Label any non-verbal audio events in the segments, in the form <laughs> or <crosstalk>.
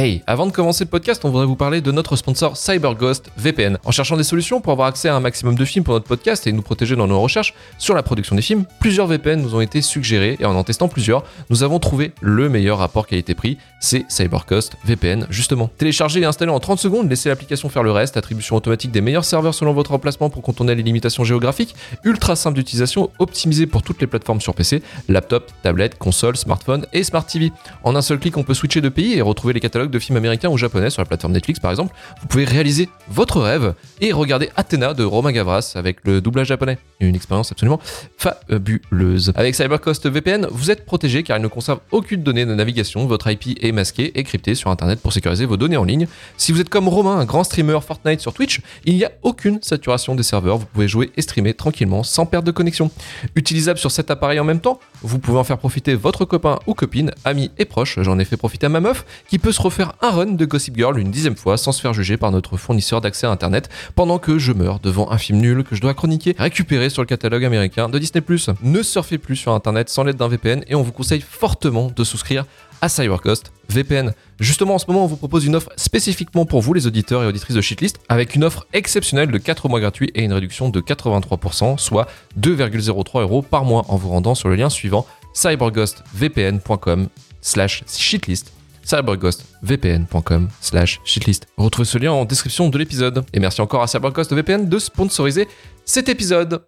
Hey, avant de commencer le podcast, on voudrait vous parler de notre sponsor CyberGhost VPN. En cherchant des solutions pour avoir accès à un maximum de films pour notre podcast et nous protéger dans nos recherches sur la production des films, plusieurs VPN nous ont été suggérés et en en testant plusieurs, nous avons trouvé le meilleur rapport qualité-prix, c'est CyberGhost VPN justement. Téléchargez et installez en 30 secondes, laissez l'application faire le reste, attribution automatique des meilleurs serveurs selon votre emplacement pour contourner les limitations géographiques, ultra simple d'utilisation, optimisé pour toutes les plateformes sur PC, laptop, tablette, console, smartphone et smart TV. En un seul clic, on peut switcher de pays et retrouver les catalogues de films américains ou japonais sur la plateforme Netflix par exemple, vous pouvez réaliser votre rêve et regarder Athéna de Romain Gavras avec le doublage japonais. Une expérience absolument fabuleuse. Avec CyberCost VPN, vous êtes protégé car il ne conserve aucune donnée de navigation, votre IP est masqué et crypté sur internet pour sécuriser vos données en ligne. Si vous êtes comme Romain, un grand streamer Fortnite sur Twitch, il n'y a aucune saturation des serveurs, vous pouvez jouer et streamer tranquillement sans perte de connexion. Utilisable sur cet appareil en même temps, vous pouvez en faire profiter votre copain ou copine, ami et proche. J'en ai fait profiter à ma meuf qui peut se refaire un run de Gossip Girl une dixième fois sans se faire juger par notre fournisseur d'accès à internet pendant que je meurs devant un film nul que je dois chroniquer récupéré sur le catalogue américain de Disney+. Ne surfez plus sur internet sans l'aide d'un VPN et on vous conseille fortement de souscrire à CyberCost VPN. Justement, en ce moment, on vous propose une offre spécifiquement pour vous, les auditeurs et auditrices de Shitlist, avec une offre exceptionnelle de 4 mois gratuits et une réduction de 83%, soit 2,03 euros par mois en vous rendant sur le lien suivant cyberghostvpn.com slash shitlist cyberghostvpn.com slash shitlist. Retrouvez ce lien en description de l'épisode. Et merci encore à CyberGhost VPN de sponsoriser cet épisode.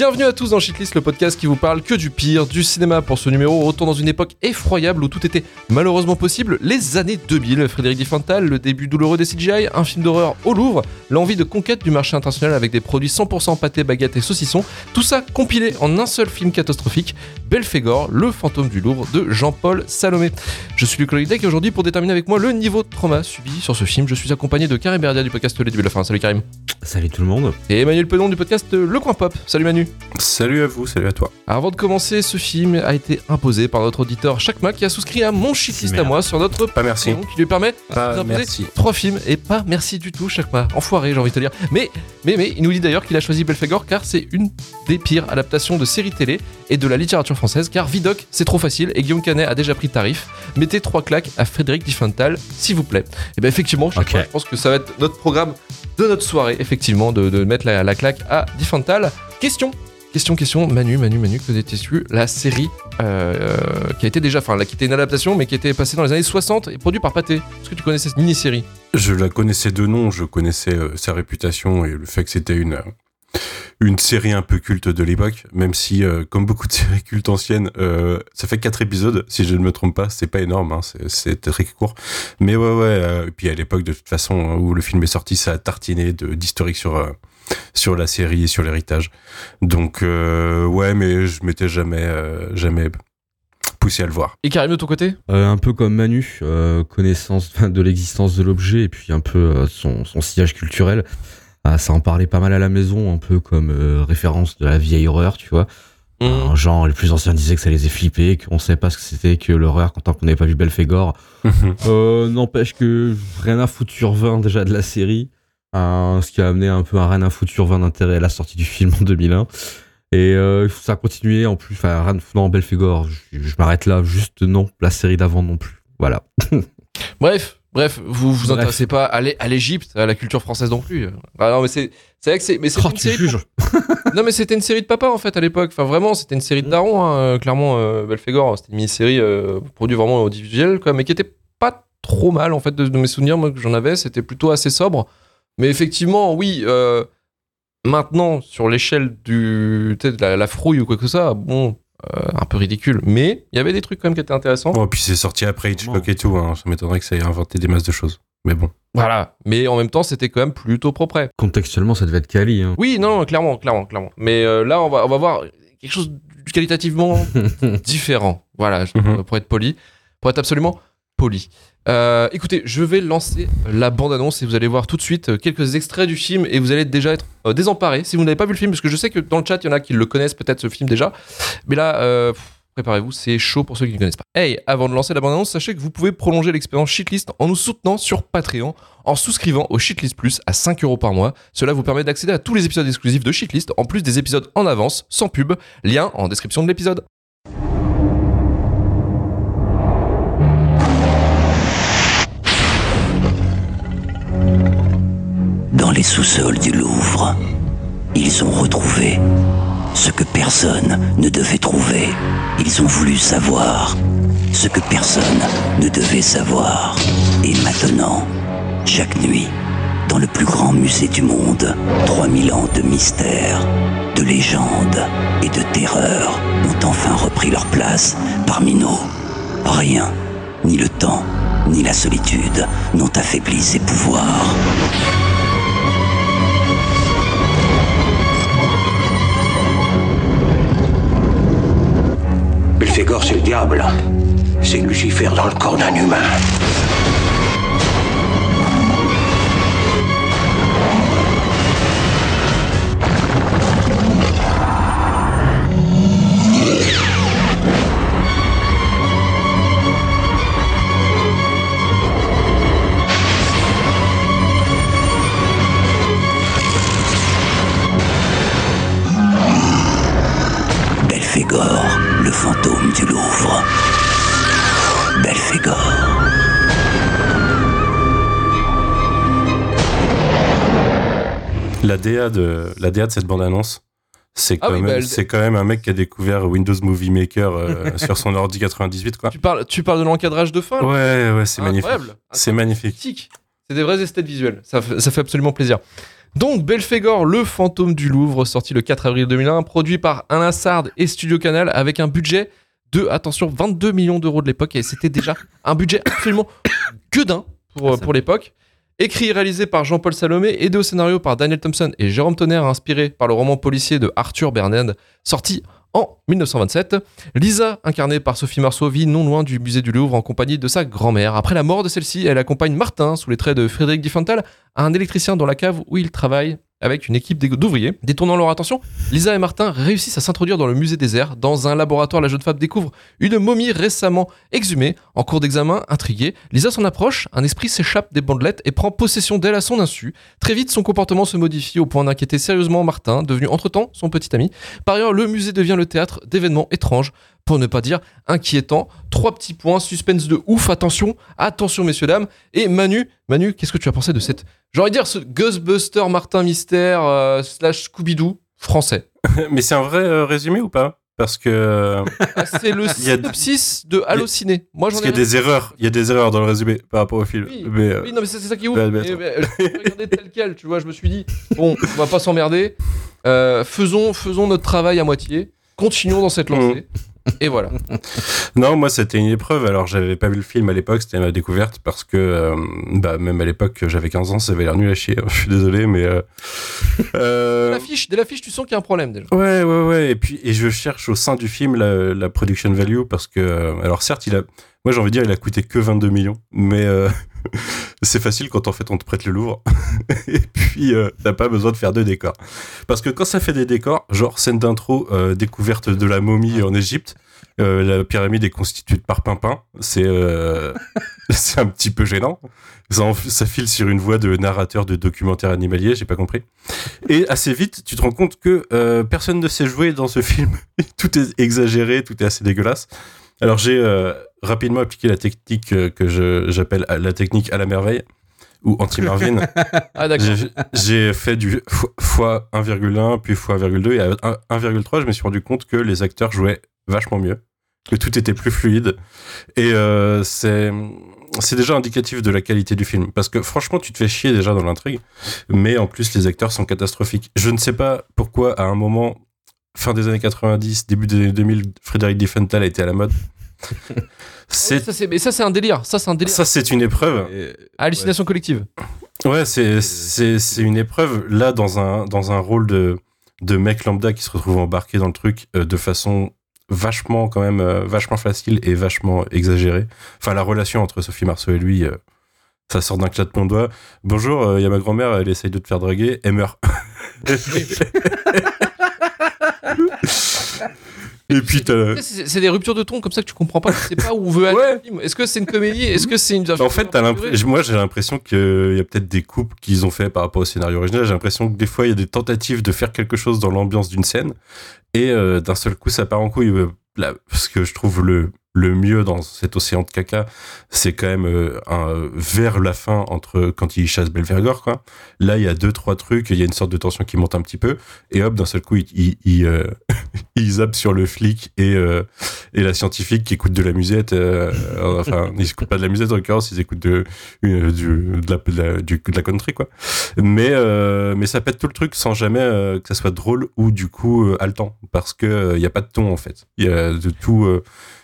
Bienvenue à tous dans Shitlist, le podcast qui vous parle que du pire du cinéma. Pour ce numéro, retour dans une époque effroyable où tout était malheureusement possible, les années 2000. Frédéric Diffental, le début douloureux des CGI, un film d'horreur au Louvre, l'envie de conquête du marché international avec des produits 100% pâtés, baguettes et saucissons. Tout ça compilé en un seul film catastrophique, Belphégor, le fantôme du Louvre de Jean-Paul Salomé. Je suis Luc Lolidec et aujourd'hui, pour déterminer avec moi le niveau de trauma subi sur ce film, je suis accompagné de Karim Berdia du podcast Le début de la fin. Salut Karim. Salut tout le monde. Et Emmanuel Pedon du podcast Le Coin Pop. Salut Manu. Salut à vous, salut à toi. Avant de commencer, ce film a été imposé par notre auditeur Chakma qui a souscrit à mon shitlist à moi sur notre Pas merci. Qui lui permet merci. trois films et pas merci du tout Chakma. Enfoiré, j'ai envie de te dire. Mais, mais, mais, il nous dit d'ailleurs qu'il a choisi Belphégor car c'est une des pires adaptations de séries télé et de la littérature française car Vidoc c'est trop facile et Guillaume Canet a déjà pris tarif. Mettez trois claques à Frédéric Diffental, s'il vous plaît. Et bien effectivement, Chakma, je pense que ça va être notre programme de notre soirée, effectivement, de, de mettre la, la claque à Diffental. Question Question, question, Manu, Manu, Manu, que détestes-tu La série euh, euh, qui a été déjà, enfin, qui était une adaptation, mais qui était passée dans les années 60 et produite par Pathé. Est-ce que tu connais cette mini-série? Je la connaissais de nom, je connaissais euh, sa réputation et le fait que c'était une, une série un peu culte de l'époque, même si, comme beaucoup de séries cultes anciennes, ça fait quatre épisodes, si je ne me trompe pas, c'est pas énorme, hein, c'est- très court. Mais ouais, ouais, et puis à l'époque, de toute façon, hein, où le film est sorti, ça a tartiné d'historique sur, sur la série et sur l'héritage. Donc, euh, ouais, mais je m'étais jamais, euh, jamais poussé à le voir. Et Karim, de ton côté? Euh, un peu comme Manu, euh, connaissance de l'existence de l'objet et puis un peu euh, son, son sillage culturel. Ah, ça en parlait pas mal à la maison, un peu comme euh, référence de la vieille horreur, tu vois. Mmh. Euh, genre, les plus anciens disaient que ça les faisait flipper, qu'on savait pas ce que c'était que l'horreur quand on n'avait pas vu Belphégor. <laughs> Euh, N'empêche que rien à foutre sur 20 déjà de la série. Euh, ce qui a amené un peu un à foutre sur 20 d'intérêt à la sortie du film en 2001. Et euh, ça a continué en plus. Enfin, fou dans Belphégor. Je, je m'arrête là. Juste non. La série d'avant non plus. Voilà. <laughs> Bref, bref, vous vous Bref. intéressez pas à l'É- à l'Égypte, à la culture française non plus. Ah non, mais c'est vrai que c'est mais c'est Oh, une série. <laughs> Non mais c'était une série de papa en fait à l'époque. Enfin vraiment c'était une série de daron. Hein. Euh, Clairement euh, Belphégor c'était une mini-série euh, produite vraiment audiovisuelle quoi, mais qui était pas trop mal en fait de, de mes souvenirs moi que j'en avais. C'était plutôt assez sobre. Mais effectivement oui. euh, maintenant sur l'échelle du de la, la frouille ou quoi que ça bon euh, un peu ridicule. Mais il y avait des trucs quand même qui étaient intéressants. Bon, puis c'est sorti après Hitchcock et tout. Hein. Ça m'étonnerait que ça ait inventé des masses de choses. Mais bon. Voilà. Mais en même temps, c'était quand même plutôt propre. Contextuellement, ça devait être quali. Hein. Oui, non, clairement, clairement, clairement. Mais euh, là, on va, on va voir quelque chose de qualitativement <laughs> différent. Voilà, Mhm. pour être poli, pour être absolument poli. Euh, écoutez, je vais lancer la bande-annonce et vous allez voir tout de suite euh, quelques extraits du film et vous allez déjà être euh, désemparés si vous n'avez pas vu le film, parce que je sais que dans le chat, il y en a qui le connaissent peut-être ce film déjà. Mais là, euh, préparez-vous, c'est chaud pour ceux qui ne connaissent pas. Hey, avant de lancer la bande-annonce, sachez que vous pouvez prolonger l'expérience Shitlist en nous soutenant sur Patreon en souscrivant au Shitlist Plus à 5 euros par mois. Cela vous permet d'accéder à tous les épisodes exclusifs de Shitlist, en plus des épisodes en avance, sans pub. Lien en description de l'épisode. Sous-sols du Louvre, ils ont retrouvé ce que personne ne devait trouver. Ils ont voulu savoir ce que personne ne devait savoir. Et maintenant, chaque nuit, dans le plus grand musée du monde, 3000 ans de mystère, de légende et de terreur ont enfin repris leur place parmi nous. Rien, ni le temps, ni la solitude n'ont affaibli ses pouvoirs. Belphégor, c'est le diable. C'est Lucifer dans le corps d'un humain. DA de, la DA de cette bande-annonce, c'est Ah quand, oui, bah, elle- quand même un mec qui a découvert Windows Movie Maker euh, <laughs> sur son ordi 98, quoi. Tu parles, tu parles de l'encadrage de fin là? Ouais, ouais, c'est magnifique. Incroyable. C'est magnifique. C'est des vrais esthètes visuels. Ça, fait- ça fait absolument plaisir. Donc, Belphégor, le fantôme du Louvre, sorti le 4 avril 2001, produit par Alain Sard et Studio Canal avec un budget de, attention, 22 millions d'euros de l'époque. Et c'était déjà un budget absolument <coughs> gueudin pour, Ah, pour l'époque. Écrit et réalisé par Jean-Paul Salomé, aidé au scénario par Daniel Thompson et Jérôme Tonnerre, inspiré par le roman policier de Arthur Bernard, sorti en 1927. Lisa, incarnée par Sophie Marceau, vit non loin du musée du Louvre en compagnie de sa grand-mère. Après la mort de celle-ci, elle accompagne Martin, sous les traits de Frédéric Diffental, un électricien dans la cave où il travaille avec une équipe d'ouvriers. Détournant leur attention, Lisa et Martin réussissent à s'introduire dans le musée des airs. Dans un laboratoire, la jeune femme découvre une momie récemment exhumée. En cours d'examen, intriguée, Lisa s'en approche, un esprit s'échappe des bandelettes et prend possession d'elle à son insu. Très vite, son comportement se modifie au point d'inquiéter sérieusement Martin, devenu entre-temps son petit ami. Par ailleurs, le musée devient le théâtre d'événements étranges, pour ne pas dire inquiétants. Trois petits points, suspense de ouf, attention, attention messieurs, dames. Et Manu, Manu, qu'est-ce que tu as pensé de cette, j'aurais dire, ce Ghostbuster Martin Mystère euh, slash Scooby-Doo français? <laughs> Mais c'est un vrai euh, résumé ou pas? Parce que <laughs> Ah, C'est le <laughs> synopsis de Allociné. Moi, j'en parce qu'il y a des erreurs, il y a des erreurs dans le résumé par rapport au film. Oui, mais euh, oui, non, mais c'est ça qui est ouf. Euh, je regardais tel quel, tu vois. Je me suis dit, bon, on va pas s'emmerder. Faisons, faisons notre travail à moitié. Continuons dans cette lancée. Et voilà. <laughs> non, moi c'était une épreuve. Alors j'avais pas vu le film à l'époque, c'était ma découverte parce que euh, bah même à l'époque j'avais 15 ans, ça avait l'air nul à chier. <laughs> Je suis désolé, mais euh, <laughs> euh, dès l'affiche, tu sens qu'il y a un problème déjà. Ouais, ouais, ouais. Et puis, et je cherche au sein du film la, la production value parce que, euh, alors certes, il a, moi j'ai envie de dire, il a coûté que 22 millions, mais euh, <laughs> c'est facile quand en fait on te prête le Louvre. <laughs> et puis, euh, t'as pas besoin de faire de décors. Parce que quand ça fait des décors, genre scène d'intro, euh, découverte de la momie en Égypte, euh, la pyramide est constituée de parpimpin, c'est euh, <laughs> c'est un petit peu gênant. Ça, ça file sur une voix de narrateur de documentaire animalier, j'ai pas compris. Et assez vite, tu te rends compte que personne ne sait jouer dans ce film. tout est exagéré, tout est assez dégueulasse. Alors j'ai rapidement appliqué la technique euh, que j'appelle la technique à la merveille ou anti-Marvin. <laughs> Ah. J'ai- fait du fo- fois 1,1 puis fois 1,2 et à 1 1,3 je me suis rendu compte que les acteurs jouaient vachement mieux, que tout était plus fluide et euh, c'est c'est déjà indicatif de la qualité du film parce que franchement tu te fais chier déjà dans l'intrigue mais en plus les acteurs sont catastrophiques. Je ne sais pas pourquoi à un moment fin des années 90, début des années 2000, Frédéric Diffenthal a été à la mode. C'est ça, mais ça, c'est un délire. Ça, c'est un délire. Ça, c'est une épreuve. Hallucination collective. Ouais, c'est, c'est, c'est une épreuve. Là, dans un, dans un rôle de, de mec lambda qui se retrouve embarqué dans le truc euh, de façon vachement, quand même, euh, vachement facile et vachement exagérée. Enfin, la relation entre Sophie Marceau et lui, euh, ça sort d'un claquement de doigt. Bonjour, il y a ma grand-mère, elle essaye de te faire draguer, elle meurt. <laughs> <laughs> Et puis c'est des ruptures de ton comme ça que tu comprends pas. Tu sais pas où veut aller le film? Est-ce que c'est une comédie? Est-ce que c'est une. En fait, moi j'ai l'impression qu'il y a peut-être des coupes qu'ils ont fait par rapport au scénario original. J'ai l'impression que des fois il y a des tentatives de faire quelque chose dans l'ambiance d'une scène et euh, d'un seul coup ça part en couille. Euh, parce que je trouve le le mieux dans cet océan de caca, c'est quand même euh, vers la fin entre quand il chasse Belvergor quoi. Là, il y a deux trois trucs, il y a une sorte de tension qui monte un petit peu et hop d'un seul coup il il, euh, <laughs> sur le flic et euh, et la scientifique qui écoute de la musette enfin, <laughs> ils écoutent pas de la musette en l'occurrence, ils écoutent de du, de la, de la country quoi. Mais mais ça pète tout le truc sans jamais que ça soit drôle ou du coup haletant parce que il y a pas de ton en fait. Il y a de tout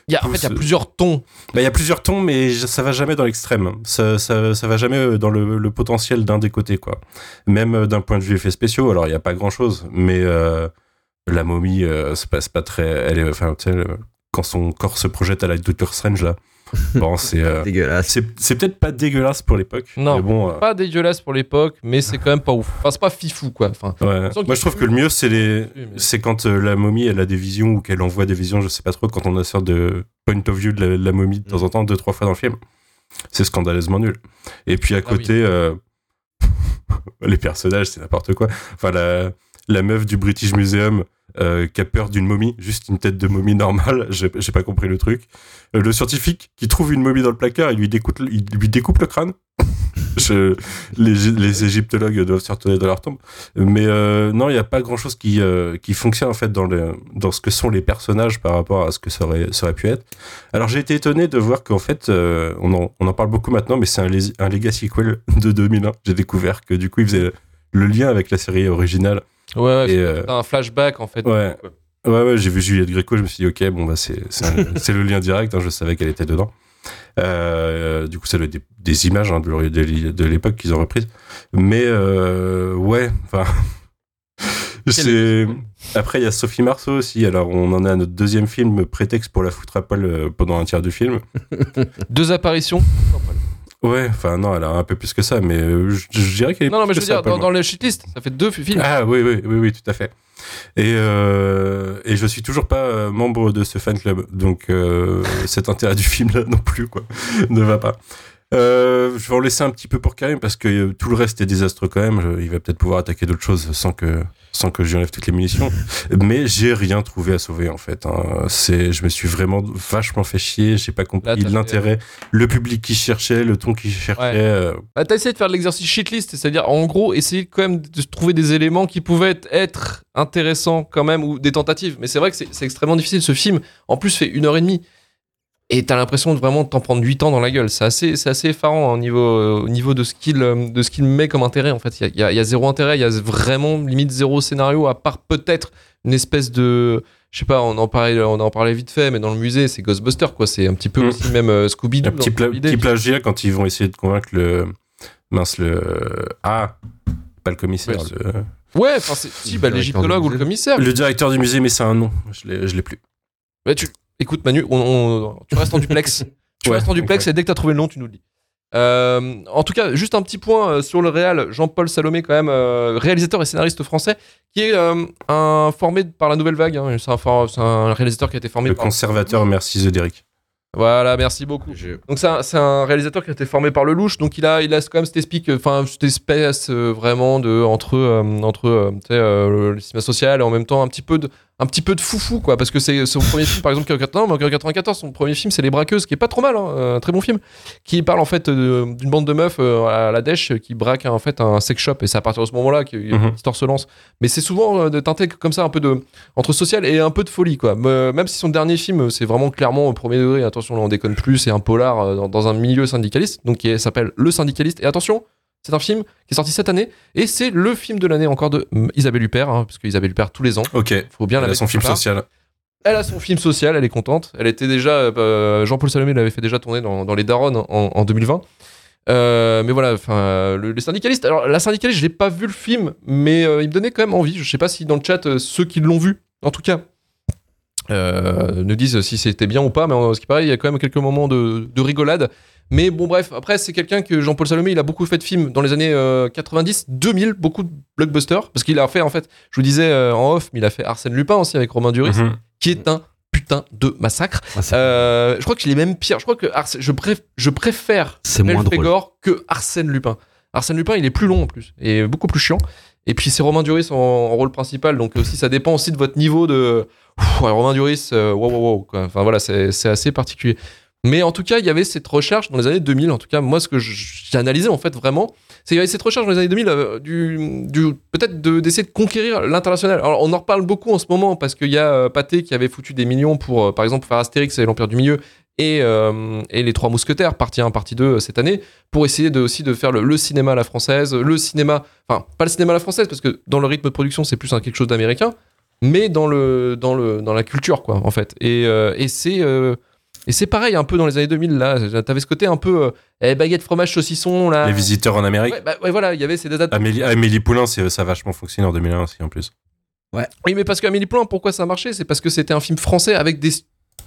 il y a, en fait, il y a plusieurs tons. Bah, il y a plusieurs tons, mais ça va jamais dans l'extrême. Ça, ça, ça, va jamais euh, dans le, le potentiel d'un des côtés, quoi. Même euh, d'un point de vue effets spéciaux. Alors, il n'y a pas grand chose, mais euh, la momie, euh, passe pas très. Elle est, enfin, quand son corps se projette à la Doctor Strange, là. <laughs> Bon, c'est euh, dégueulasse. C'est peut-être pas dégueulasse pour l'époque. Non, bon, pas dégueulasse pour l'époque, mais c'est quand même pas ouf. Enfin, c'est pas fifou, quoi. Enfin, ouais. Moi, je trouve que le mieux, c'est les, c'est quand la momie, elle a des visions ou qu'elle envoie des visions, je sais pas trop, quand on a sorte de point of view de la, momie de temps en temps, deux, trois fois dans le film. C'est scandaleusement nul. Et puis à ah côté, euh, <laughs> les personnages, c'est n'importe quoi. Enfin, la, la meuf du British Museum, euh, qui a peur d'une momie, juste une tête de momie normale, <laughs> j'ai pas compris le truc. Euh, le scientifique qui trouve une momie dans le placard, il lui découpe, il lui découpe le crâne. <laughs> Les, égyptologues doivent se retourner dans leur tombe. Mais euh, non, il n'y a pas grand-chose qui, euh, qui fonctionne en fait dans, dans ce que sont les personnages par rapport à ce que ça aurait, ça aurait pu être. Alors j'ai été étonné de voir qu'en fait, on, en, on en parle beaucoup maintenant, mais c'est un, un Legacy sequel de 2001. J'ai découvert que du coup, il faisait le lien avec la série originale. Ouais, et, euh, un flashback en fait. Ouais. Ouais, ouais, j'ai vu Juliette Gréco, je me suis dit, ok, bon, bah, <laughs> c'est, le lien direct, hein, je savais qu'elle était dedans. Euh, du coup, ça doit être des, des images hein, de, de, l'époque qu'ils ont reprises. Mais, euh, ouais, enfin. <laughs> c'est... Après, il y a Sophie Marceau aussi. Alors, on en a à notre deuxième film, prétexte pour la foutre à poil pendant un tiers du film. <laughs> Deux apparitions. Ouais, enfin non, elle a un peu plus que ça, mais euh, je, dirais qu'elle est Non, non, mais je veux dire, dans, dans, le shitlist, ça fait deux films. Ah oui, oui, oui, oui, tout à fait. Et, euh, et je suis toujours pas euh, membre de ce fan club, donc euh, <laughs> cet intérêt du film là non plus, quoi, <laughs> ne va pas. Euh, je vais en laisser un petit peu pour Karim parce que euh, tout le reste est désastreux quand même. il va peut-être pouvoir attaquer d'autres choses sans que sans que j'enlève toutes les munitions. <laughs> Mais j'ai rien trouvé à sauver en fait. Hein. C'est, je me suis vraiment vachement fait chier. J'ai pas compris l'intérêt, le public qui cherchait, le ton qui cherchait. Ouais. Euh... Bah, t'as essayé de faire de l'exercice shitlist, c'est-à-dire en gros essayer quand même de trouver des éléments qui pouvaient être intéressants quand même ou des tentatives. Mais c'est vrai que c'est extrêmement difficile. Ce film, en plus, fait une heure et demie. Et t'as l'impression de vraiment t'en prendre 8 ans dans la gueule. C'est assez, c'est assez effarant au niveau, euh, au niveau de ce qu'il, euh, de ce qu'il met comme intérêt. En fait, il y a, y a, zéro intérêt. Il y a vraiment limite zéro scénario, à part peut-être une espèce de, je sais pas, on en parlait, on en parlait vite fait, mais dans le musée, c'est Ghostbuster, quoi. C'est un petit peu mmh. aussi même euh, Scooby Doo. Un petit, pla petit plagiat quand ils vont essayer de convaincre le mince le ah pas le commissaire. Ouais, le... ouais enfin si, bah, l'égyptologue ou le commissaire. Le directeur du musée, mais c'est un nom. Je l'ai, je l'ai plus. Ouais, tu, Écoute, Manu, on, tu restes en duplex. <laughs> tu restes en duplex et dès que tu as trouvé le nom, tu nous le dis. Euh, en tout cas, juste un petit point euh, sur le réal. Jean-Paul Salomé, quand même, euh, réalisateur et scénariste français, qui est un, formé par la Nouvelle Vague. Hein. C'est un, un, réalisateur qui a été formé le par. conservateur, merci Zederic. Voilà, merci beaucoup. Donc c'est un, un, réalisateur qui a été formé par le louche, donc il a, il a quand même cette espèce, enfin cette espèce vraiment de entre entre le cinéma social et en même temps un petit peu de un petit peu de foufou quoi parce que c'est son premier film par exemple en 94 son premier film c'est Les Braqueuses qui est pas trop mal hein, un très bon film qui parle en fait d'une bande de meufs euh, à la dèche qui braque en fait un sex shop et c'est à partir de ce moment-là que mm l'histoire se lance. Mais c'est souvent euh, de teinter comme ça un peu de entre social et un peu de folie quoi. Même si son dernier film c'est vraiment clairement au premier degré attention là on déconne plus c'est un polar euh, dans, un milieu syndicaliste donc qui s'appelle Le Syndicaliste et attention C'est un film qui est sorti cette année et c'est le film de l'année encore de Isabelle Huppert, hein, parce que Isabelle Huppert tous les ans. Ok. Faut bien Elle la a son film part. social. Elle a son film social, elle est contente. Elle était déjà. euh, Jean-Paul Salomé l'avait fait déjà tourner dans, dans Les Daronnes en, en 2020. Euh, mais voilà, enfin, le- les syndicalistes. Alors, la syndicaliste, je l'ai pas vu le film, mais euh, il me donnait quand même envie. Je sais pas si dans le chat, ceux qui l'ont vu, en tout cas, euh, nous disent si c'était bien ou pas. Mais en ce qui paraît, il y a quand même quelques moments de, de rigolade. Mais bon, bref, après, c'est quelqu'un que Jean-Paul Salomé, il a beaucoup fait de films dans les années euh, 90, 2000, beaucoup de blockbusters. Parce qu'il a fait, en fait, je vous disais euh, en off, mais il a fait Arsène Lupin aussi avec Romain Duris, Mhm. qui est un putain de massacre. Euh, je crois qu'il est même pire. Je crois que Ars- je, préf- je préfère que Arsène Lupin. Arsène Lupin, il est plus long en plus et beaucoup plus chiant. Et puis c'est Romain Duris en, en rôle principal, donc aussi ça dépend aussi de votre niveau de. Ouais, Romain Duris, euh, wow, wow, wow, quoi. Enfin voilà, c'est assez particulier. Mais en tout cas, il y avait cette recherche dans les années 2000. En tout cas, moi, ce que j'ai analysé en fait vraiment, c'est qu'il y avait cette recherche dans les années 2000 euh, peut-être de- d'essayer de, conquérir l'international. Alors on en reparle beaucoup en ce moment parce qu'il y a euh, Pathé qui avait foutu des millions pour, euh, par exemple, faire Astérix et l'Empire du Milieu et, euh, les Trois Mousquetaires, partie 1, partie 2 euh, cette année, pour essayer de, aussi de faire le, cinéma à la française, le cinéma, enfin pas le cinéma à la française parce que dans le rythme de production c'est plus un quelque chose d'américain, mais dans le dans le dans la culture quoi en fait. Et, c'est et c'est pareil un peu dans les années 2000 là, t'avais ce côté un peu euh, eh, baguette fromage saucisson là. Les visiteurs en Amérique. Ouais, bah, ouais, voilà, il y avait ces dates. Amélie, Amélie Poulain, c'est- ça a vachement fonctionné en 2001 aussi en plus. Oui, mais parce qu'Amélie Poulain, pourquoi ça a marché? C'est parce que c'était un film français avec des.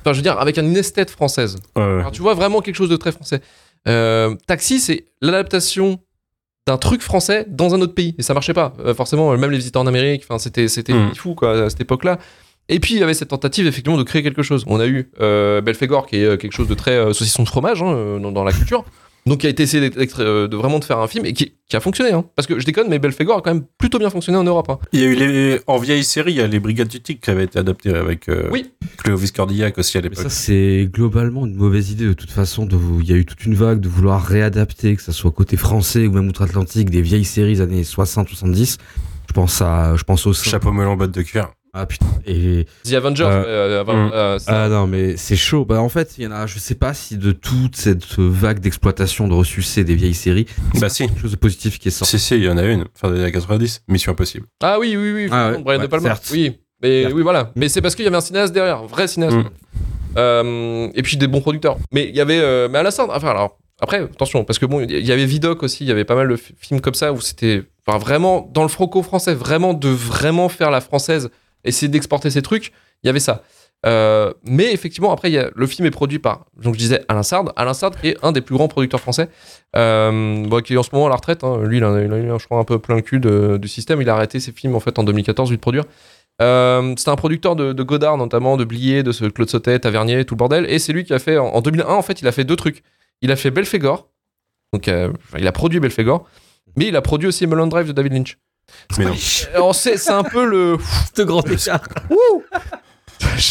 Enfin, je veux dire, avec une esthète française. Ouais, ouais. Alors, tu vois vraiment quelque chose de très français. Euh, Taxi, c'est l'adaptation d'un truc français dans un autre pays. Et ça marchait pas. Euh, forcément, même les visiteurs en Amérique, enfin, c'était, c'était Mm. fou, quoi, à cette époque-là. Et puis, il y avait cette tentative, effectivement, de créer quelque chose. On a eu euh, Belphégor, qui est euh, quelque chose de très euh, saucisson de fromage hein, euh, dans, dans la culture. Donc, qui a été essayé d'être- d'être, euh, de vraiment de faire un film et qui, qui a fonctionné. hein. Parce que je déconne, mais Belphégor a quand même plutôt bien fonctionné en Europe. hein. Il y a eu les, en vieille série, il y a les Brigades du Tic qui avaient été adaptées avec euh, Oui. Clovis Cordillac aussi à l'époque. ça, c'est globalement une mauvaise idée de toute façon. De. Il y a eu toute une vague de vouloir réadapter, que ça soit côté français ou même outre-Atlantique, des vieilles séries années 60-70. Je pense à, je pense au Chapeau melon, botte de cuir. Ah putain. Et The Avengers, Euh, euh, avant- mm. euh, ah non, mais c'est chaud. Bah en fait, il y en a. Je sais pas si de toute cette vague d'exploitation de ressucés des vieilles séries, Bah si. quelque chose de positif qui est sorti. Si, si, il y en a une, fin des années 90, Mission Impossible. Ah oui, oui, oui, Ah ouais, Brian De ouais, Palma. certes. Oui, mais Certes. oui, voilà. Mais c'est parce qu'il y avait un cinéaste derrière, un vrai cinéaste. Mm. Euh, et puis des bons producteurs. Mais il y avait, euh, mais à la fin, enfin alors. Après, attention, parce que bon, il y avait Vidoc aussi, il y avait pas mal de fi- films comme ça où c'était enfin, vraiment dans le franco-français, vraiment de vraiment faire la française, essayer d'exporter ces trucs, il y avait ça. Euh, mais effectivement, après, le film est produit par, donc je disais Alain Sard, Alain Sard est un des plus grands producteurs français, euh, qui est en ce moment à la retraite. hein. Lui, il a, eu, je crois, un peu plein le cul du système. Il a arrêté ses films en fait en 2014, lui de produire. Euh, c'est un producteur de, Godard notamment, de Blier, de Claude Sautet, Tavernier, tout le bordel. Et c'est lui qui a fait en, en 2001 en fait, il a fait deux trucs. Il a fait Belphégor, donc euh, il a produit Belphégor, mais il a produit aussi Mulholland Drive de David Lynch. Mais non. Alors c'est c'est un peu le. <laughs> Ce grand écart.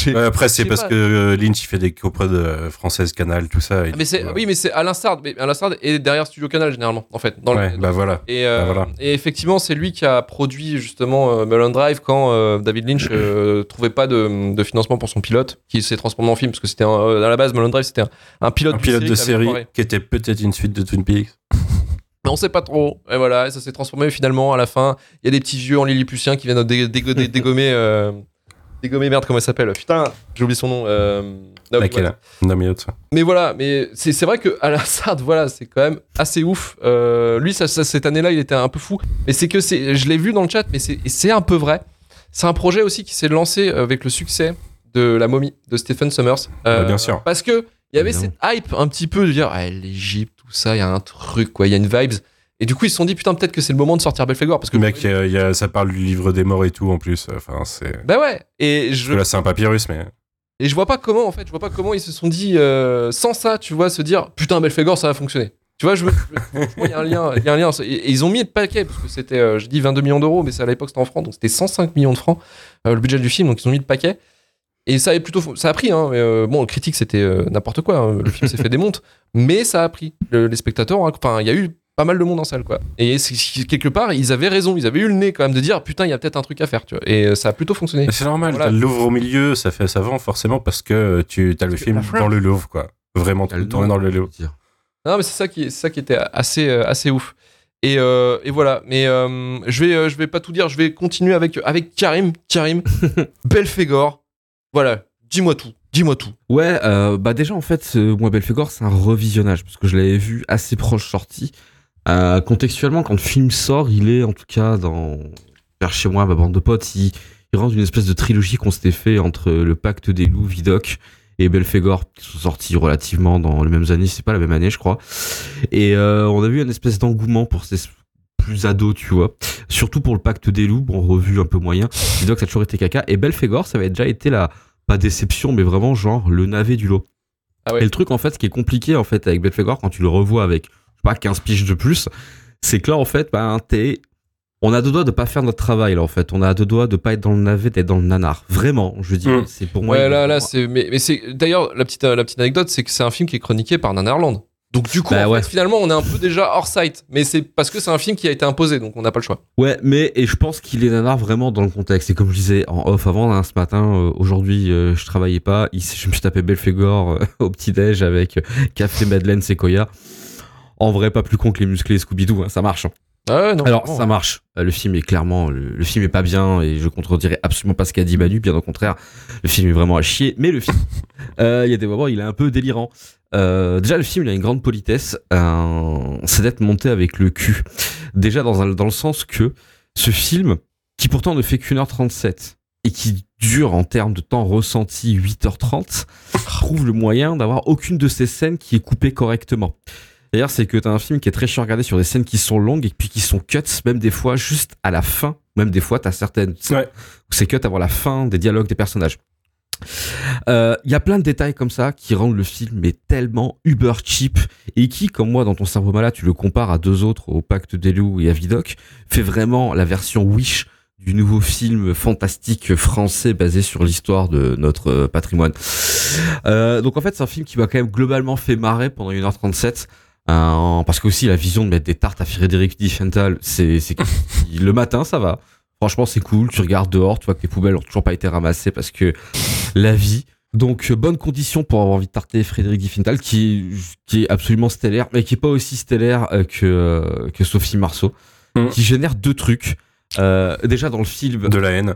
Ouais, après, c'est parce pas. que euh, Lynch il fait des coprods euh, françaises Canal, tout ça. et Ah, mais c'est coup, euh, oui, mais c'est Alain Sard. Mais Alain Sard est derrière Studio Canal généralement, en fait. Dans le- ouais, bah voilà. Et, euh, Bah voilà. et effectivement, c'est lui qui a produit justement euh, Mulholland Drive quand euh, David Lynch euh, trouvait pas de, de financement pour son pilote, qui s'est transformé en film, parce que c'était euh, à la base Mulholland Drive c'était un, un pilote, Un pilote de série qui était peut-être une suite de Twin Peaks. Mais on sait pas trop. Et voilà, et ça s'est transformé finalement à la fin. Il y a des petits vieux en lilliputien qui viennent dé- dégommer. euh, dégommer, merde, comment elle s'appelle? Putain, j'ai oublié son nom. Euh, Laquelle. Non, mais voilà, mais c'est vrai que Alain Sard, voilà, c'est quand même assez ouf. Euh, lui, ça, ça- cette année-là, il était un peu fou. Mais c'est que je l'ai vu dans le chat, mais c'est un peu vrai. C'est un projet aussi qui s'est lancé avec le succès de La Momie de Stephen Sommers. Euh, Ouais, bien sûr. Parce que il y avait cette hype un petit peu de dire, ah, l'Égypte, tout ça, il y a un truc, quoi, il y a une vibes. Et du coup, ils se sont dit, putain, peut-être que c'est le moment de sortir Belphégor. Parce que mec, il y a- il y a- ça parle du livre des morts et tout en plus. Enfin, c'est. Bah ouais. Et je, Là, c'est un papyrus, mais. Et je vois pas comment, en fait, je vois pas comment ils se sont dit, euh, sans ça, tu vois, se dire, putain, Belphégor, ça va fonctionner. Tu vois, je me- il y a un lien, y a un lien. Et, et ils ont mis le paquet, parce que c'était, euh, je dis 22 millions d'euros, mais c'est à l'époque, c'était en francs, donc c'était 105 millions de francs, euh, le budget du film, donc ils ont mis le paquet. Et ça a plutôt, ça a pris, hein, mais euh, bon, le critique, c'était euh, n'importe quoi, hein, le film s'est fait des montes, mais ça a pris. Le- les spectateurs, hein, enfin, il y a eu pas mal de monde en salle, quoi. Et quelque part, ils avaient raison, ils avaient eu le nez quand même de dire, putain, il y a peut-être un truc à faire, tu vois. Et euh, ça a plutôt fonctionné. C'est normal, Voilà. t'as le Louvre au milieu, ça fait ça vend forcément parce que tu as le film dans le Louvre, quoi. Vraiment, tout le temps dans le Louvre. Non, mais c'est ça qui, c'est ça qui était assez, assez ouf. Et, euh, et voilà. Mais euh, je vais, je vais pas tout dire. Je vais continuer avec avec Karim. Karim, <laughs> Belphégor. Voilà. Dis-moi tout. Dis-moi tout. Ouais, euh, bah déjà en fait, moi Belphégor, c'est un revisionnage parce que je l'avais vu assez proche sortie. Euh, contextuellement, quand le film sort, il est en tout cas dans vers chez moi, ma bande de potes, il, il rentre une espèce de trilogie qu'on s'était fait entre le Pacte des loups, Vidoc et Belphégor, qui sont sortis relativement dans les mêmes années. C'est pas la même année, je crois. Et euh, on a vu une espèce d'engouement pour ces plus ados, tu vois. Surtout pour le Pacte des loups, bon revu un peu moyen. Vidoc, ça a toujours été caca. Et Belphégor, ça avait déjà été la pas déception, mais vraiment genre le navet du lot. Ah ouais. Et le truc, en fait, ce qui est compliqué, en fait, avec Belphégor, quand tu le revois avec, je sais pas, 15 piges de plus, c'est que là, en fait, ben, t'es, on a deux doigts de pas faire notre travail, là, en fait. On a deux doigts de pas être dans le navet, d'être dans le nanar. Vraiment, je veux dire, Mm. c'est pour moi. ouais, là, là, c'est. Mais, mais c'est. D'ailleurs, la petite, la petite anecdote, c'est que c'est un film qui est chroniqué par Nanarland. Donc du coup, Bah en ouais. fait, finalement, on est un peu déjà hors site. Mais c'est parce que c'est un film qui a été imposé, donc on n'a pas le choix. Ouais, mais, et je pense qu'il est nanar vraiment dans le contexte. Et comme je disais en off avant, hein, ce matin, euh, aujourd'hui, euh, je travaillais pas. Ici, je me suis tapé Belphégor euh, <laughs> au petit-déj avec euh, café Madeleine Sequoia. En vrai, pas plus con que les musclés Scooby-Doo, hein, ça marche. hein. Ah ouais, non. Alors ça marche. Euh, Le film est clairement, le, le film est pas bien et je contredirai absolument pas ce qu'a dit Manu. Bien au contraire, le film est vraiment à chier. Mais le film, <laughs> euh, il y a des moments, il est un peu délirant. Euh, déjà le film, il a une grande politesse. Euh, c'est d'être monté avec le cul. Déjà dans, un- dans le sens que ce film, qui pourtant ne fait qu'une heure 37 et qui dure en termes de temps ressenti 8h30, trouve le moyen d'avoir aucune de ces scènes qui est coupée correctement. D'ailleurs, c'est que t'as un film qui est très chiant à regarder sur des scènes qui sont longues et puis qui sont cuts, même des fois juste à la fin. Même des fois, t'as certaines scènes Ouais. où c'est cut avant la fin des dialogues des personnages. Euh, Il y a plein de détails comme ça qui rendent le film mais tellement uber cheap et qui, comme moi, dans ton cerveau malade, tu le compares à deux autres, au Pacte des loups et à Vidoc, fait vraiment la version Wish du nouveau film fantastique français basé sur l'histoire de notre euh, patrimoine. Euh, donc en fait, c'est un film qui m'a quand même globalement fait marrer pendant 1h37. Euh, parce que aussi la vision de mettre des tartes à Frédéric Diffenthal, c'est <laughs> le matin ça va. Franchement c'est cool. Tu regardes dehors, tu vois que les poubelles ont toujours pas été ramassées parce que la vie. Donc euh, bonne condition pour avoir envie de tarter Frédéric Diffenthal qui qui est absolument stellaire, mais qui est pas aussi stellaire euh, que que Sophie Marceau, Mm. qui génère deux trucs. Euh, déjà dans le film, De la haine.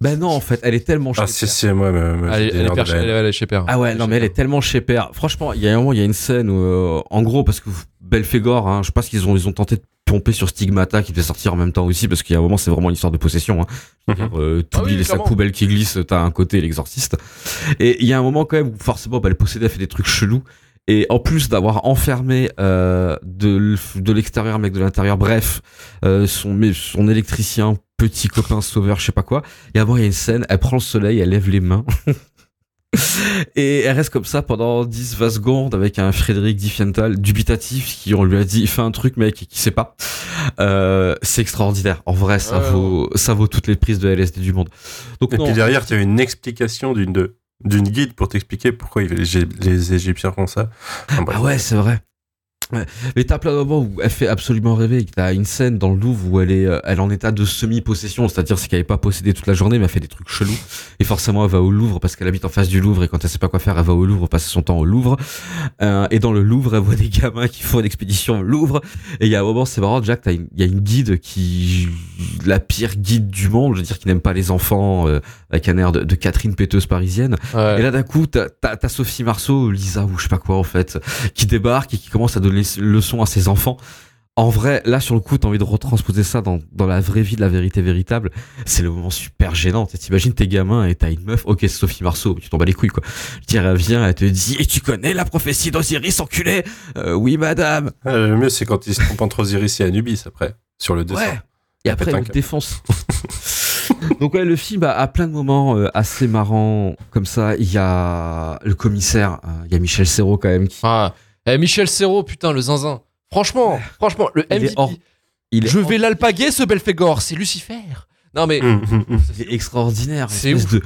Ben non en fait, elle est tellement Ah, chère. c'est, c'est moi, me, me Elle, est- elle est elle, est- elle est chez Père. Ah ouais, non mais elle est tellement chez Père. Franchement, il y a un moment, il y a une scène où, euh, en gros, parce que Belphégor, hein, je pense qu'ils ont, ils ont tenté de pomper sur Stigmata qui devait sortir en même temps aussi, parce qu'il y a un moment, c'est vraiment une histoire de possession. Hein. Mhm. Euh, Ah oui, les sacs poubelles qui glissent, t'as un côté l'exorciste. Et il y a un moment quand même où forcément, bah, le possédé a fait des trucs chelous. Et en plus d'avoir enfermé euh, de, de l'extérieur mec de l'intérieur, bref, euh, son, son électricien, petit copain sauveur, je sais pas quoi, et avant il y a une scène, elle prend le soleil, elle lève les mains. <laughs> Et elle reste comme ça pendant 10-20 secondes avec un Frédéric Diffenthal dubitatif qui on lui a dit fais un truc mec et qui sait pas. Euh, c'est extraordinaire. En vrai, ça Ouais, vaut ça vaut toutes les prises de LSD du monde. Donc Et non, puis derrière, tu as une explication d'une de- d'une guide pour t'expliquer pourquoi les, Égyptiens font ça. Ah ouais, c'est vrai. De moments où elle fait absolument rêver. T'as une scène dans le Louvre où elle est, euh, elle est en état de semi-possession, c'est-à-dire c'est qu'elle n'est pas possédée toute la journée, mais elle fait des trucs chelous. Et forcément, elle va au Louvre parce qu'elle habite en face du Louvre et quand elle sait pas quoi faire, elle va au Louvre passer son temps au Louvre. Euh, et dans le Louvre, elle voit des gamins qui font une expédition au Louvre. Et il y a un moment, c'est marrant, Jack, t'as une- il y a une guide qui, la pire guide du monde, je veux dire, qui n'aime pas les enfants, euh, avec un air de, de Catherine péteuse parisienne. Ouais. Et là, d'un coup, t'as Sophie Marceau, Lisa ou je sais pas quoi en fait, qui débarque et qui commence à donner une leçon à ses enfants. En vrai, là, sur le coup, t'as envie de retransposer ça dans, dans la vraie vie de la vérité véritable. C'est le moment super gênant. T'imagines tes gamins et t'as une meuf, ok, c'est Sophie Marceau, tu t'en bats les couilles, quoi. Je dirais, elle te dit, et tu connais la prophétie d'Osiris, enculé? Euh, oui, madame. Ah, le mieux, c'est quand ils se trompent entre Osiris et Anubis après, sur le dessin. Ouais. Et après, pète un elle me câble. défonce. Donc ouais, le film a, a plein de moments euh, assez marrants comme ça. Il y a le commissaire, euh, il y a Michel Serrault quand même qui Ah. Eh, Michel Serrault, putain, le zinzin. Franchement, franchement, le Il est MVP. hors- il est Je hors- vais l'alpaguer, ce Belphégor. C'est Lucifer. Non, mais. Hum, hum, hum. Il est extraordinaire. C'est L'espèce de,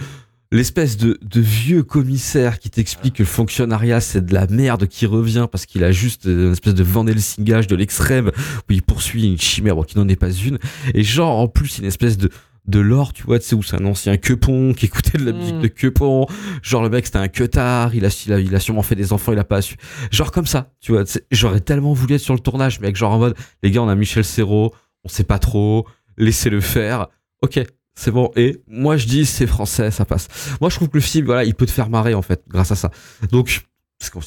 l'espèce de, de vieux commissaire qui t'explique que le fonctionnariat c'est de la merde qui revient parce qu'il a juste euh, une espèce de Van Helsingage de l'extrême où il poursuit une chimère bon, qui n'en est pas une. Et genre en plus une espèce de de l'or, tu vois, tu sais, où c'est un ancien quepon qui écoutait de la musique Mm. de quepon. Genre, le mec, c'était un queutard, il a, il, a, il a sûrement fait des enfants, il a pas su. Genre, comme ça, tu vois. J'aurais tellement voulu être sur le tournage, mais avec genre en mode, les gars, on a Michel Serrault, on sait pas trop, laissez-le faire. Ok, c'est bon. Et moi, je dis, c'est français, ça passe. Moi, je trouve que le film, voilà, il peut te faire marrer, en fait, grâce à ça. Donc,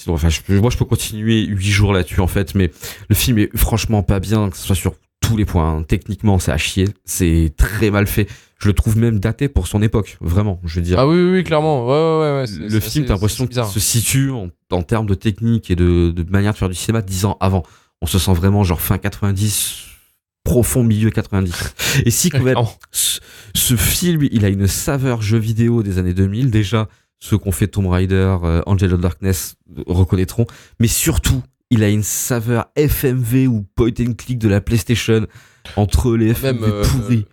enfin, je peux- moi, je peux continuer huit jours là-dessus, en fait, mais le film est franchement pas bien, que ce soit sur tous les points. hein. Techniquement, c'est à chier. C'est très mal fait. Je le trouve même daté pour son époque. Vraiment, je veux dire. Ah oui, oui, oui, clairement. Ouais, ouais, ouais. le film, t'as l'impression qu'il se situe en, en termes de technique et de, de manière de faire du cinéma dix ans avant. On se sent vraiment genre fin 90, profond milieu 90. Et si quand même, ce, ce film, il a une saveur jeu vidéo des années 2000. Déjà, ceux qui ont fait Tomb Raider, euh, Angel of Darkness euh, reconnaîtront. Mais surtout, il a une saveur FMV ou point and click de la PlayStation entre les FMV Même euh, pourris.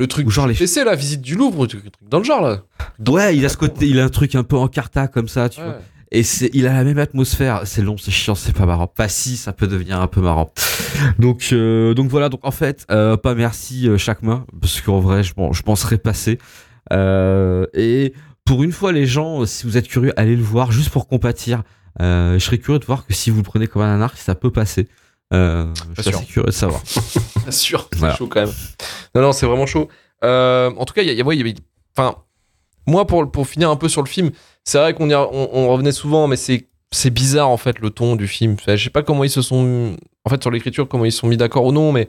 le truc Ou genre les- PC, la visite du Louvre, truc dans le genre là. Ouais, il a ce côté, il a un truc un peu en carta comme ça, tu vois. Et c'est, il a la même atmosphère. C'est long, c'est chiant, c'est pas marrant. Pas si, ça peut devenir un peu marrant. Donc, euh, donc voilà. Donc en fait, euh, pas merci chaque main, parce qu'en vrai, je, je m'en serais passé. Euh, et pour une fois, les gens, si vous êtes curieux, allez le voir juste pour compatir. Euh, je serais curieux de voir que si vous le prenez comme un anarque, ça peut passer. Euh, je suis assez curieux de savoir. Bien <laughs> sûr, c'est Voilà. chaud quand même. Non, non, c'est vraiment chaud. Euh, en tout cas, il y y ouais. Enfin, moi, pour, pour finir un peu sur le film, c'est vrai qu'on on, on revenait souvent, mais c'est c'est bizarre en fait le ton du film. Enfin, je sais pas comment ils se sont. En fait, sur l'écriture, comment ils se sont mis d'accord ou non, mais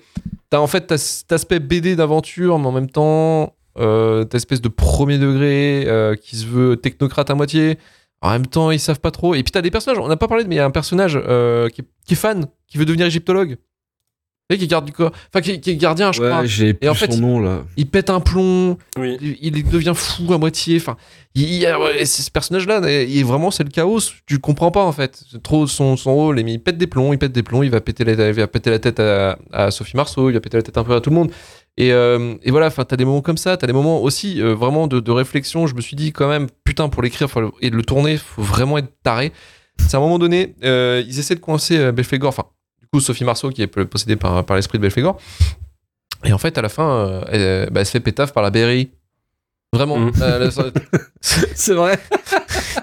t'as en fait t'as cet aspect BD d'aventure, mais en même temps, euh, t'as espèce de premier degré euh, qui se veut technocrate à moitié. En même temps, ils savent pas trop. Et puis t'as des personnages, on n'a pas parlé, mais il y a un personnage euh, qui est fan, qui veut devenir égyptologue. Tu sais, qui garde du corps. Enfin, qui, qui est gardien, je crois. J'ai plus en fait, son nom là. Il pète un plomb, Oui. il, il devient fou à moitié. Enfin, il, il ce personnage-là, il est vraiment, c'est le chaos. Tu comprends pas en fait. C'est trop son, son rôle. Mais il pète des plombs, il pète des plombs. Il va péter la, il va péter la tête à, à Sophie Marceau. Il va péter la tête un peu à tout le monde. Et, euh, et voilà. Enfin, t'as des moments comme ça. T'as des moments aussi euh, vraiment de, de réflexion. Je me suis dit quand même, putain, pour l'écrire et de le tourner, faut vraiment être taré. C'est à un moment donné, euh, ils essaient de coincer euh, Belphégor. Enfin, du coup, Sophie Marceau qui est possédée par, par l'esprit de Belphégor. Et en fait, à la fin, euh, elle, bah, elle se fait pétaf par la BRI. Vraiment. Mhm. Euh, <laughs> C'est vrai.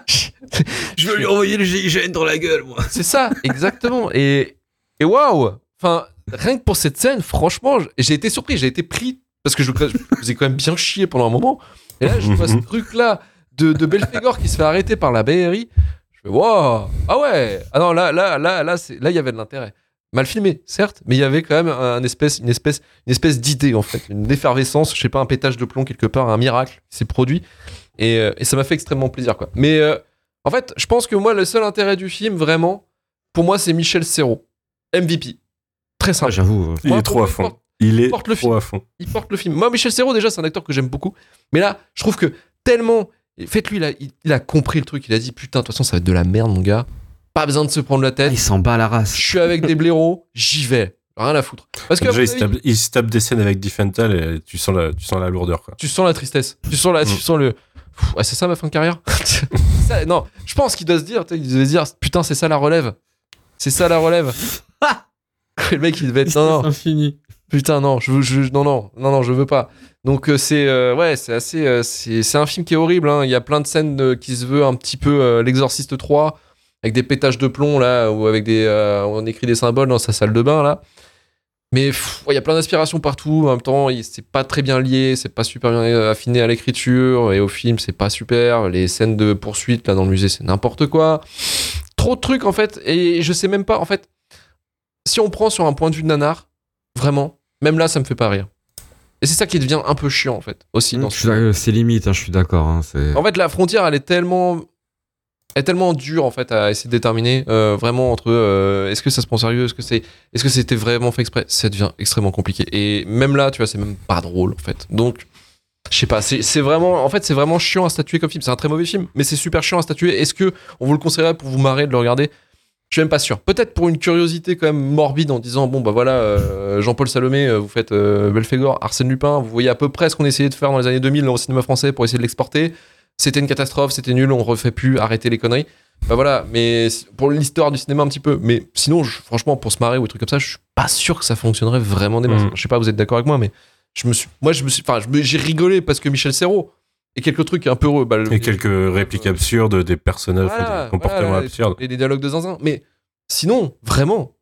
<laughs> je veux lui envoyer le GIGN dans la gueule, moi. C'est ça, exactement. Et, et waouh Enfin, rien que pour cette scène, franchement, j'ai été surpris, j'ai été pris, parce que je, je faisais quand même bien chier pendant un moment. Et là, je vois ce truc-là de, de Belphégor qui se fait arrêter par la BRI. Je fais waouh Ah ouais Ah non, là, là, là, là, là, il y avait de l'intérêt. Mal filmé, certes, mais il y avait quand même un espèce, une espèce, une espèce d'idée, en fait, une effervescence, je sais pas, un pétage de plomb quelque part, un miracle qui s'est produit. Et, euh, et ça m'a fait extrêmement plaisir, quoi. Mais euh, en fait, je pense que moi, le seul intérêt du film, vraiment, pour moi, c'est Michel Serrault. MVP. Très Ah, simple. j'avoue. euh, Il Moi, est trop à fond. porte- Il est porte le trop film. à fond. il porte le film. Moi, Michel Serrault, déjà, c'est un acteur que j'aime beaucoup. Mais là, je trouve que tellement. Faites-lui, il, a- il, il a compris le truc. Il a dit Putain, de toute façon, ça va être de la merde, mon gars. Pas besoin de se prendre la ah, tête. il s'en bat la race. Je suis avec des blaireaux, j'y vais. Rien à foutre. Parce que, Déjà, il se, tape, il se tape des scènes avec Diffental et tu sens la, tu sens la lourdeur. Quoi. tu sens la tristesse. Tu sens, la, tu Mm. sens le. Pff, ouais, c'est ça ma fin de carrière? <laughs> Ça, Non, je pense qu'il doit se dire tu sais, Il devait se dire Putain, c'est ça la relève. C'est ça la relève. <laughs> le mec, il devait être. Non, non. infini. Putain, non, je, veux- je, non, non, non, non, je veux pas. Donc euh, c'est euh, ouais, c'est assez, euh, c'est c'est un film qui est horrible. hein. Il y a plein de scènes euh, qui se veut un petit peu euh, l'Exorciste 3 avec des pétages de plomb là ou avec des, euh, on écrit des symboles dans sa salle de bain là. Mais ouais, il y a plein d'inspirations partout. En même temps, c'est pas très bien lié, c'est pas super bien euh, affiné à l'écriture et au film, c'est pas super. Les scènes de poursuite là dans le musée, c'est n'importe quoi. Trop de trucs en fait, et je sais même pas en fait. Si on prend sur un point de vue de nanar, vraiment, même là, ça me fait pas rire. Et c'est ça qui devient un peu chiant en fait aussi ce d'accord, C'est limite, hein, je suis d'accord. hein, en fait, la frontière, elle est tellement, elle est tellement dure en fait à essayer de déterminer euh, vraiment entre euh, est-ce que ça se prend sérieux, est-ce que c'est, est-ce que c'était vraiment fait exprès. Ça devient extrêmement compliqué. Et même là, tu vois, c'est même pas drôle en fait. Donc, je sais pas, c'est vraiment, en fait, c'est vraiment chiant à statuer comme film. C'est un très mauvais film, mais c'est super chiant à statuer. Est-ce que on vous le conseillerait pour vous marrer de le regarder? Je suis même pas sûr. Peut-être pour une curiosité quand même morbide en disant bon bah voilà, euh, Jean-Paul Salomé, vous faites Belphégor, Arsène Lupin, vous voyez à peu près ce qu'on essayait de faire dans les années 2000 au cinéma français pour essayer de l'exporter c'était une catastrophe, c'était nul, on refait plus, arrêtez les conneries. Bah voilà, mais pour l'histoire du cinéma un petit peu. Mais sinon, je- franchement, pour se marrer ou des trucs comme ça, je suis pas sûr que ça fonctionnerait vraiment des masses. Mhm. Je sais pas, vous êtes d'accord avec moi, mais je me suis, moi, je me suis, enfin, j'ai rigolé parce que Michel Serrault et quelques trucs un peu heureux. Bah, le- Et quelques répliques absurdes des personnages, Voilà, des comportements voilà, absurdes. et des dialogues de zinzin. Mais sinon, vraiment,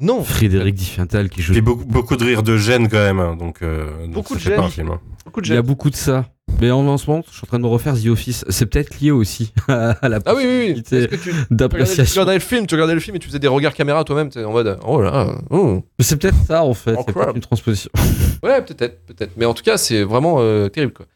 non. Frédéric Diffental qui joue. Puis beaucoup, beaucoup de rires de gêne quand même, hein, donc, euh, donc Beaucoup ça de fait pas gêne. un film. hein. Beaucoup de Il y a gêne. beaucoup de ça. Mais en, en ce moment, je suis en train de me refaire The Office. C'est peut-être lié aussi <laughs> à la Ah oui, oui, oui. que tu, regardais, tu d'appréciation. regardais le film, tu regardais le film et tu faisais des regards caméra toi-même, t'es en mode, oh là, oh. Mais c'est peut-être ça en fait. C'est peut-être une transposition. <laughs> Ouais, peut-être, peut-être. Mais en tout cas, c'est vraiment euh, terrible, quoi.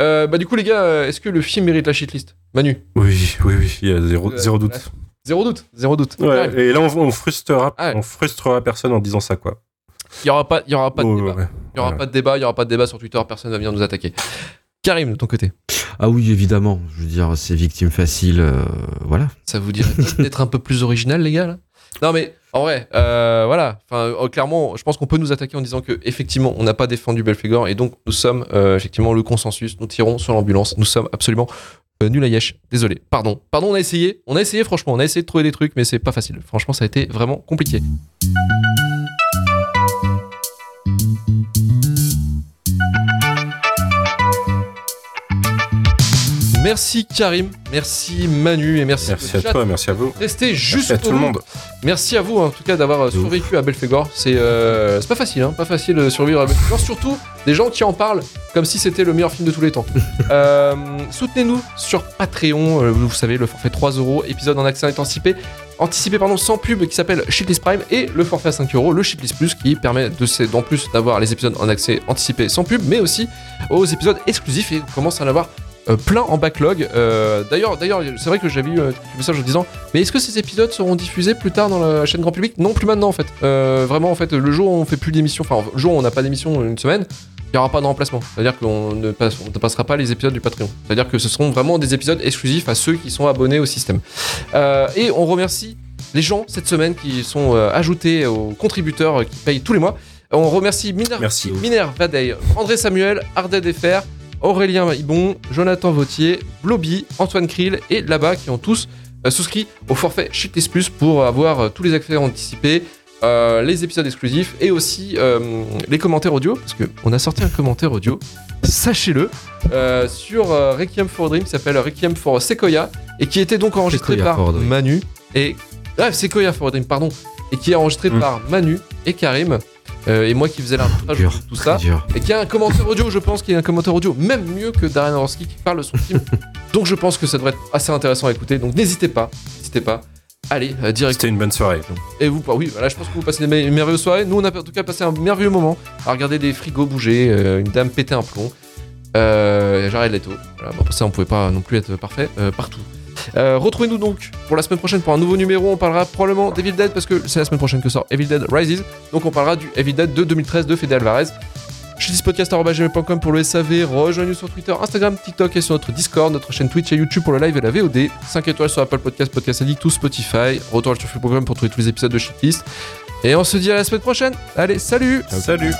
Euh, bah du coup, les gars, euh, est-ce que le film mérite la shitlist? Manu? Oui, oui, oui, il y a zéro, Euh, zéro doute. Zéro doute, zéro doute. Ouais, et là, on, on frustrera, Ah ouais. on frustrera personne en disant ça, quoi. Il y aura pas, il y aura pas de Oh, débat. ouais. Il y aura Ouais. pas de débat, il y aura pas de débat sur Twitter, personne va venir nous attaquer. Karim, de ton côté, Ah oui, évidemment. Je veux dire, c'est victime facile. euh, voilà. ça vous dirait d'être un peu plus original, les gars là? Non mais en vrai, euh, voilà. Enfin, euh, clairement, je pense qu'on peut nous attaquer en disant que effectivement, on n'a pas défendu Belphégor et donc nous sommes effectivement le consensus. Nous tirons sur l'ambulance. Nous sommes absolument nuls à yesh. Désolé. Pardon. Pardon. On a essayé. On a essayé. Franchement, on a essayé de trouver des trucs, mais c'est pas facile. Franchement, ça a été vraiment compliqué. Merci Karim, merci Manu et merci, Merci à chat. toi, merci à vous. Restez juste Merci à tout le monde. Merci à vous en tout cas d'avoir survécu à Belphégor. C'est euh, c'est pas facile, hein, pas facile de survivre à Belphégor. Surtout des gens qui en parlent comme si c'était le meilleur film de tous les temps. <laughs> Euh, Soutenez-nous sur Patreon. euh, vous savez, le forfait 3 euros, épisode en accès anticipé, anticipé pardon, sans pub qui s'appelle Shitlist Prime et le forfait à 5 euros, le Shitlist Plus qui permet de d'en plus d'avoir les épisodes en accès anticipé sans pub, mais aussi aux épisodes exclusifs et on commence à en avoir euh, plein en backlog. Euh, D'ailleurs, d'ailleurs, c'est vrai que j'avais eu euh, quelques messages en disant mais est-ce que ces épisodes seront diffusés plus tard dans la chaîne grand public? Non, plus maintenant en fait. Euh, vraiment en fait, le jour où on fait plus d'émissions, enfin le jour où on n'a pas d'émission une semaine, il n'y aura pas de remplacement. C'est-à-dire qu'on ne, passe- on ne passera pas les épisodes du Patreon. C'est-à-dire que ce seront vraiment des épisodes exclusifs à ceux qui sont abonnés au système. Euh, et on remercie les gens cette semaine qui sont euh, ajoutés aux contributeurs euh, qui payent tous les mois. On remercie Miner, Merci. Miner Vadey, André Samuel, Arded FR, Aurélien Ibon, Jonathan Vautier, Bloby, Antoine Krill et Laba qui ont tous euh, souscrit au forfait Shitlist Plus pour avoir euh, tous les accès anticipés, euh, les épisodes exclusifs et aussi euh, les commentaires audio parce qu'on a sorti un commentaire audio, sachez-le, euh, sur Requiem for a Dream qui s'appelle Requiem for Sequoia et qui était donc enregistré Sequoia par. Manu et ah, Sequoia for a Dream pardon et qui est enregistré Mm. par Manu et Karim euh, et moi qui faisais l'arbitrage de tout ça dur. et qui a un commentaire audio, je pense qu'il y a un commentaire audio même mieux que Darren Aronofsky qui parle de son film. <laughs> Donc je pense que ça devrait être assez intéressant à écouter. Donc n'hésitez pas, n'hésitez pas. Allez, euh, direct. C'était une bonne soirée. Et vous, oui, voilà, je pense que vous passez une me- merveilleuse soirée. Nous, on a en tout cas passé un merveilleux moment à regarder des frigos bouger, euh, une dame péter un plomb. Euh, Jared Leto. Voilà, bon, pour ça, on pouvait pas non plus être parfait euh, partout. Euh, Retrouvez-nous donc pour la semaine prochaine pour un nouveau numéro. On parlera probablement d'Evil Dead parce que c'est la semaine prochaine que sort Evil Dead Rises. Donc on parlera du Evil Dead de 2013 de Fede Alvarez. Podcast.com pour le SAV, rejoignez-nous sur Twitter, Instagram, TikTok et sur notre Discord, notre chaîne Twitch et YouTube pour le live et la VOD. 5 étoiles sur Apple Podcast, Podcast Addict ou Spotify. Retour sur Free Programme pour trouver tous les épisodes de Shitlist. Et on se dit à la semaine prochaine. Allez, salut Salut